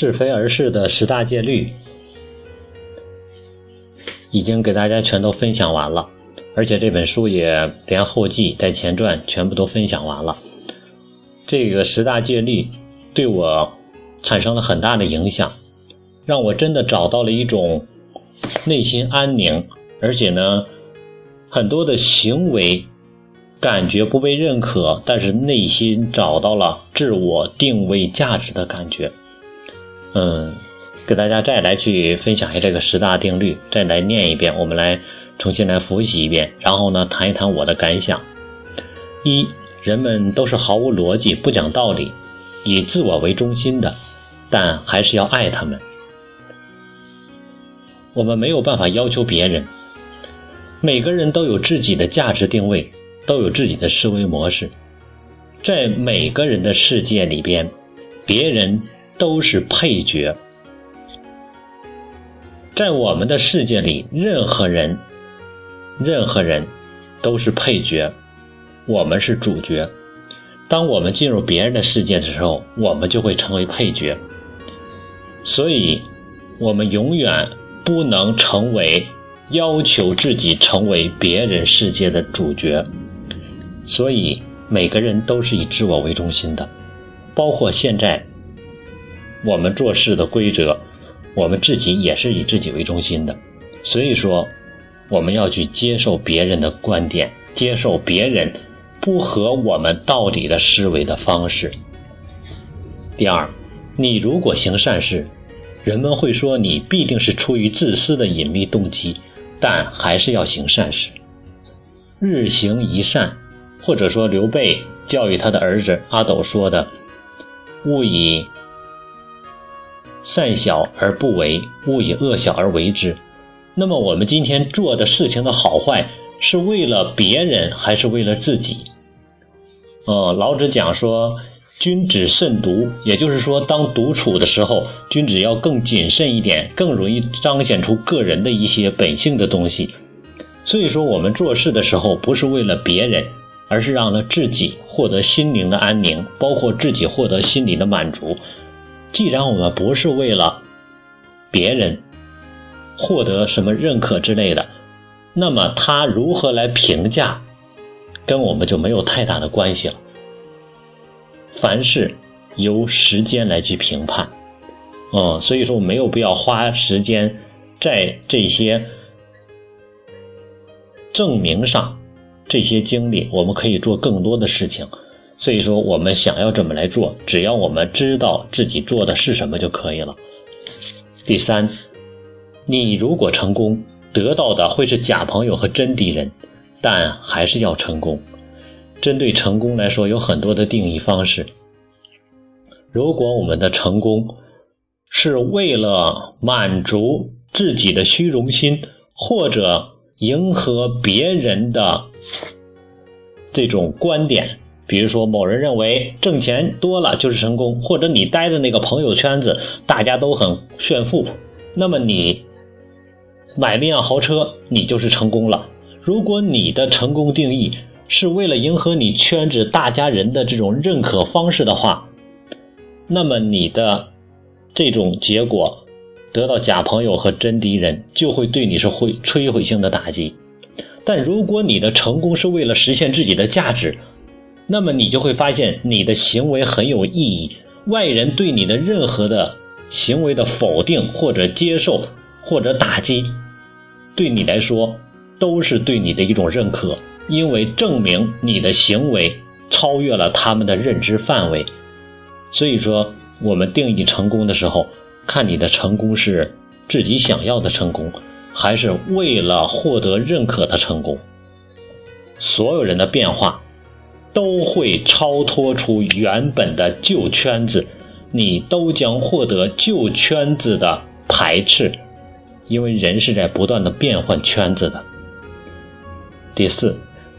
是非而是的十大戒律已经给大家全都分享完了，而且这本书也连后记带前传全部都分享完了。这个十大戒律对我产生了很大的影响，让我真的找到了一种内心安宁，而且呢，很多的行为感觉不被认可，但是内心找到了自我定位价值的感觉。嗯，给大家再来去分享一下这个十大定律，再来念一遍，我们来重新来复习一遍，然后呢，谈一谈我的感想。一，人们都是毫无逻辑、不讲道理、以自我为中心的，但还是要爱他们。我们没有办法要求别人，每个人都有自己的价值定位，都有自己的思维模式，在每个人的世界里边，别人。都是配角，在我们的世界里，任何人，任何人都是配角，我们是主角。当我们进入别人的世界的时候，我们就会成为配角。所以，我们永远不能成为要求自己成为别人世界的主角。所以，每个人都是以自我为中心的，包括现在。我们做事的规则，我们自己也是以自己为中心的，所以说，我们要去接受别人的观点，接受别人不合我们道理的思维的方式。第二，你如果行善事，人们会说你必定是出于自私的隐秘动机，但还是要行善事。日行一善，或者说刘备教育他的儿子阿斗说的，勿以。善小而不为，勿以恶小而为之。那么，我们今天做的事情的好坏，是为了别人还是为了自己？呃，老子讲说，君子慎独，也就是说，当独处的时候，君子要更谨慎一点，更容易彰显出个人的一些本性的东西。所以说，我们做事的时候，不是为了别人，而是让了自己获得心灵的安宁，包括自己获得心理的满足。既然我们不是为了别人获得什么认可之类的，那么他如何来评价，跟我们就没有太大的关系了。凡事由时间来去评判，嗯，所以说没有必要花时间在这些证明上，这些经历，我们可以做更多的事情。所以说，我们想要怎么来做，只要我们知道自己做的是什么就可以了。第三，你如果成功，得到的会是假朋友和真敌人，但还是要成功。针对成功来说，有很多的定义方式。如果我们的成功是为了满足自己的虚荣心，或者迎合别人的这种观点。比如说，某人认为挣钱多了就是成功，或者你待的那个朋友圈子大家都很炫富，那么你买那辆豪车，你就是成功了。如果你的成功定义是为了迎合你圈子大家人的这种认可方式的话，那么你的这种结果得到假朋友和真敌人，就会对你是会摧毁性的打击。但如果你的成功是为了实现自己的价值，那么你就会发现，你的行为很有意义。外人对你的任何的行为的否定或者接受或者打击，对你来说都是对你的一种认可，因为证明你的行为超越了他们的认知范围。所以说，我们定义成功的时候，看你的成功是自己想要的成功，还是为了获得认可的成功。所有人的变化。都会超脱出原本的旧圈子，你都将获得旧圈子的排斥，因为人是在不断的变换圈子的。第四，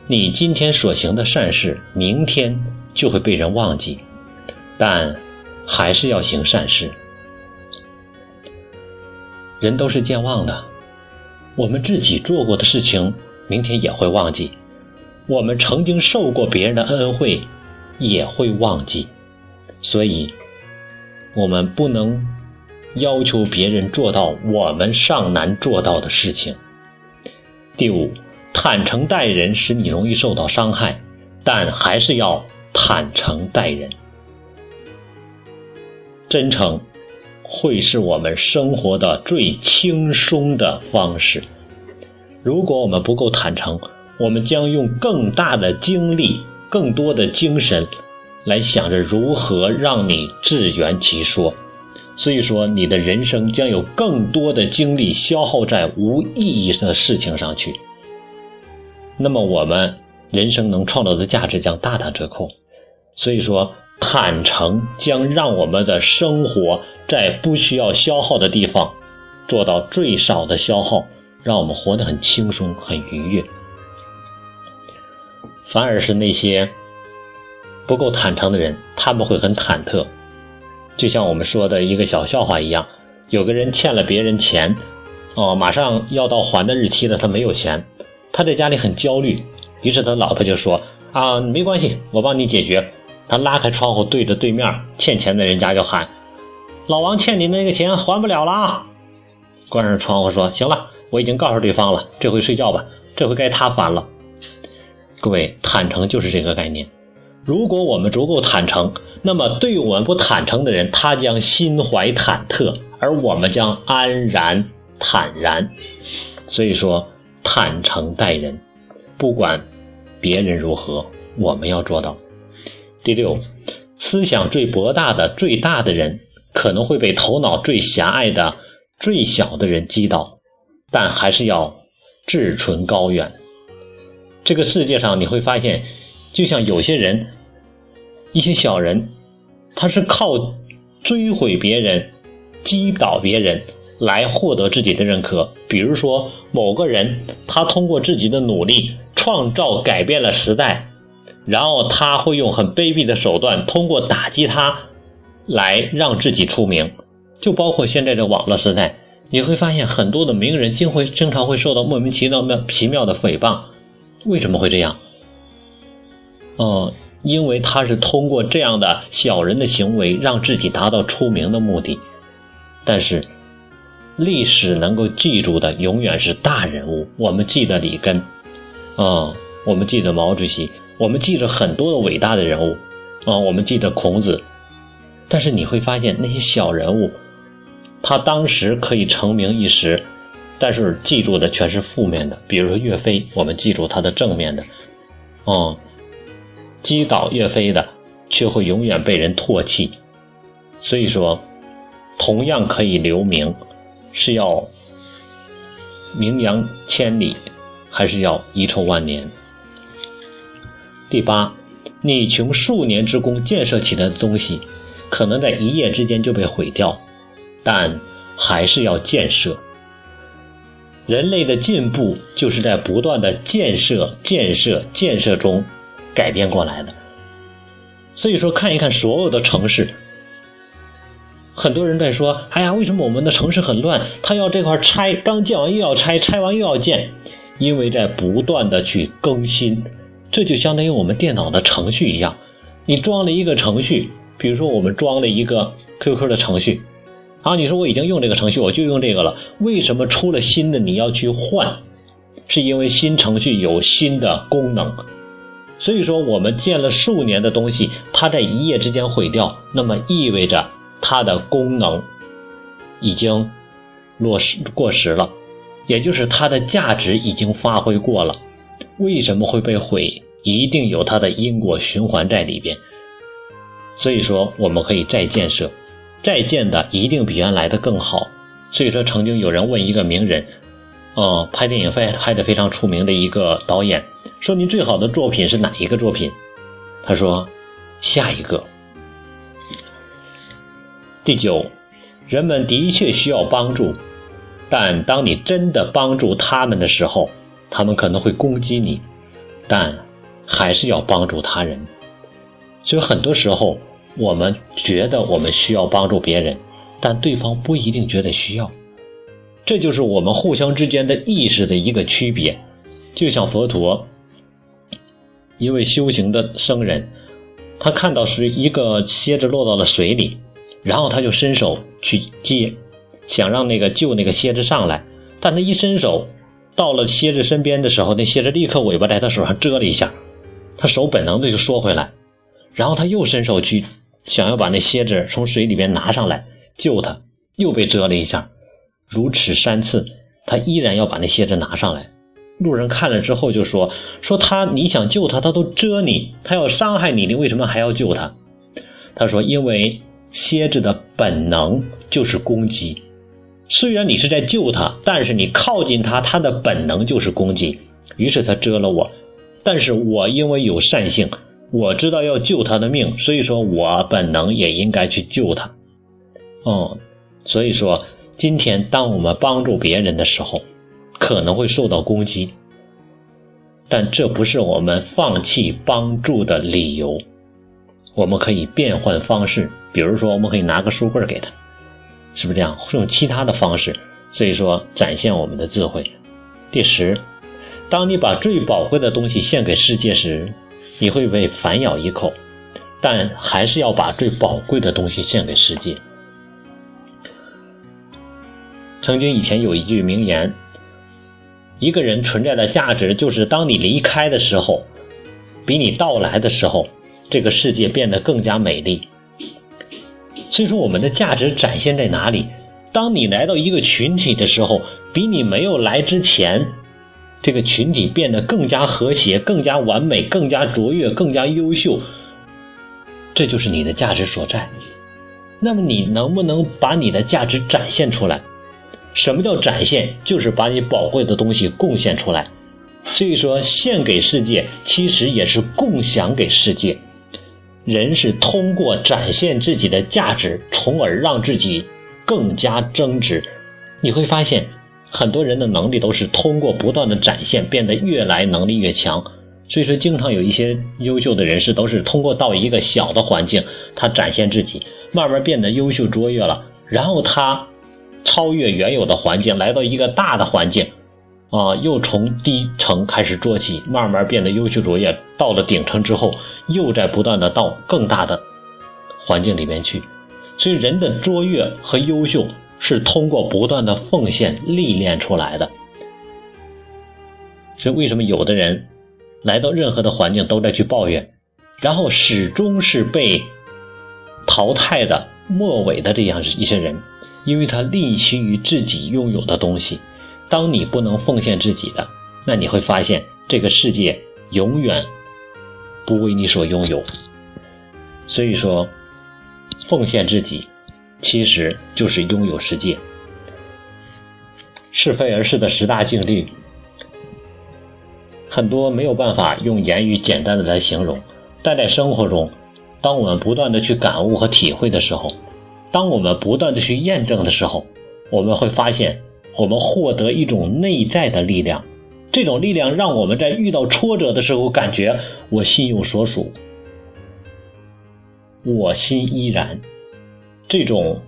你今天所行的善事，明天就会被人忘记，但还是要行善事。人都是健忘的，我们自己做过的事情，明天也会忘记。我们曾经受过别人的恩惠，也会忘记，所以，我们不能要求别人做到我们尚难做到的事情。第五，坦诚待人使你容易受到伤害，但还是要坦诚待人。真诚会是我们生活的最轻松的方式。如果我们不够坦诚，我们将用更大的精力、更多的精神来想着如何让你自圆其说。所以说，你的人生将有更多的精力消耗在无意义的事情上去。那么，我们人生能创造的价值将大打折扣。所以说，坦诚将让我们的生活在不需要消耗的地方做到最少的消耗，让我们活得很轻松、很愉悦。反而是那些不够坦诚的人，他们会很忐忑。就像我们说的一个小笑话一样，有个人欠了别人钱，哦，马上要到还的日期了，他没有钱，他在家里很焦虑。于是他老婆就说：“啊，没关系，我帮你解决。”他拉开窗户，对着对面欠钱的人家就喊：“老王欠你那个钱还不了了！”关上窗户说：“行了，我已经告诉对方了，这回睡觉吧，这回该他还了。”各位，坦诚就是这个概念。如果我们足够坦诚。那么，对我们不坦诚的人，他将心怀忐忑，而我们将安然坦然。所以说，坦诚待人，不管别人如何，我们要做到。第六，思想最博大的、最大的人，可能会被头脑最狭隘的、最小的人击倒，但还是要志存高远。这个世界上，你会发现，就像有些人。一些小人，他是靠追毁别人、击倒别人来获得自己的认可。比如说，某个人他通过自己的努力创造改变了时代，然后他会用很卑鄙的手段通过打击他来让自己出名。就包括现在的网络时代，你会发现很多的名人经会经常会受到莫名其妙的、奇妙的诽谤。为什么会这样？嗯。因为他是通过这样的小人的行为，让自己达到出名的目的。但是，历史能够记住的永远是大人物。我们记得里根，啊，我们记得毛主席，我们记着很多的伟大的人物，啊，我们记得孔子。但是你会发现，那些小人物，他当时可以成名一时，但是记住的全是负面的。比如说岳飞，我们记住他的正面的，嗯。击倒岳飞的，却会永远被人唾弃。所以说，同样可以留名，是要名扬千里，还是要遗臭万年？第八，你穷数年之功建设起来的东西，可能在一夜之间就被毁掉，但还是要建设。人类的进步，就是在不断的建设、建设、建设中。改变过来的，所以说看一看所有的城市，很多人在说：“哎呀，为什么我们的城市很乱？他要这块拆，刚建完又要拆，拆完又要建，因为在不断的去更新。这就相当于我们电脑的程序一样，你装了一个程序，比如说我们装了一个 QQ 的程序，啊，你说我已经用这个程序，我就用这个了，为什么出了新的你要去换？是因为新程序有新的功能。”所以说，我们建了数年的东西，它在一夜之间毁掉，那么意味着它的功能已经落实过时了，也就是它的价值已经发挥过了。为什么会被毁？一定有它的因果循环在里边。所以说，我们可以再建设，再建的一定比原来的更好。所以说，曾经有人问一个名人。哦，拍电影非拍的非常出名的一个导演说：“您最好的作品是哪一个作品？”他说：“下一个。”第九，人们的确需要帮助，但当你真的帮助他们的时候，他们可能会攻击你，但还是要帮助他人。所以很多时候，我们觉得我们需要帮助别人，但对方不一定觉得需要。这就是我们互相之间的意识的一个区别，就像佛陀，一位修行的僧人，他看到是一个蝎子落到了水里，然后他就伸手去接，想让那个救那个蝎子上来，但他一伸手到了蝎子身边的时候，那蝎子立刻尾巴在他手上蛰了一下，他手本能的就缩回来，然后他又伸手去想要把那蝎子从水里边拿上来救他，又被蛰了一下，如此三次，他依然要把那蝎子拿上来。路人看了之后就说：“说他你想救他，他都蛰你，他要伤害你，你为什么还要救他？”他说：“因为蝎子的本能就是攻击，虽然你是在救他，但是你靠近他，他的本能就是攻击。于是他蛰了我，但是我因为有善性，我知道要救他的命，所以说我本能也应该去救他。哦，所以说今天当我们帮助别人的时候。”可能会受到攻击，但这不是我们放弃帮助的理由。我们可以变换方式，比如说，我们可以拿个书柜给他，是不是这样？用其他的方式，所以说展现我们的智慧。第十，当你把最宝贵的东西献给世界时，你会被反咬一口，但还是要把最宝贵的东西献给世界。曾经以前有一句名言。一个人存在的价值，就是当你离开的时候，比你到来的时候，这个世界变得更加美丽。所以说，我们的价值展现在哪里？当你来到一个群体的时候，比你没有来之前，这个群体变得更加和谐、更加完美、更加卓越、更加优秀，这就是你的价值所在。那么，你能不能把你的价值展现出来？什么叫展现？就是把你宝贵的东西贡献出来。所以说，献给世界，其实也是共享给世界。人是通过展现自己的价值，从而让自己更加增值。你会发现，很多人的能力都是通过不断的展现，变得越来能力越强。所以说，经常有一些优秀的人士，都是通过到一个小的环境，他展现自己，慢慢变得优秀卓越了，然后他。超越原有的环境，来到一个大的环境，啊，又从低层开始做起，慢慢变得优秀卓越。到了顶层之后，又在不断的到更大的环境里面去。所以，人的卓越和优秀是通过不断的奉献历练出来的。所以，为什么有的人来到任何的环境都在去抱怨，然后始终是被淘汰的末尾的这样一些人？因为他吝惜于自己拥有的东西，当你不能奉献自己的，那你会发现这个世界永远不为你所拥有。所以说，奉献自己其实就是拥有世界。是非而是的十大境地，很多没有办法用言语简单的来形容，但在生活中，当我们不断的去感悟和体会的时候。当我们不断的去验证的时候，我们会发现，我们获得一种内在的力量。这种力量让我们在遇到挫折的时候，感觉我心有所属，我心依然。这种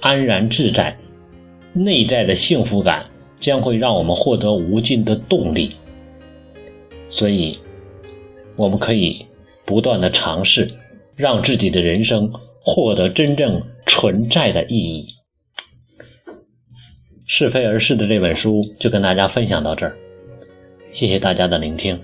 安然自在、内在的幸福感，将会让我们获得无尽的动力。所以，我们可以不断的尝试，让自己的人生获得真正。存在的意义，是非而是的这本书就跟大家分享到这儿，谢谢大家的聆听。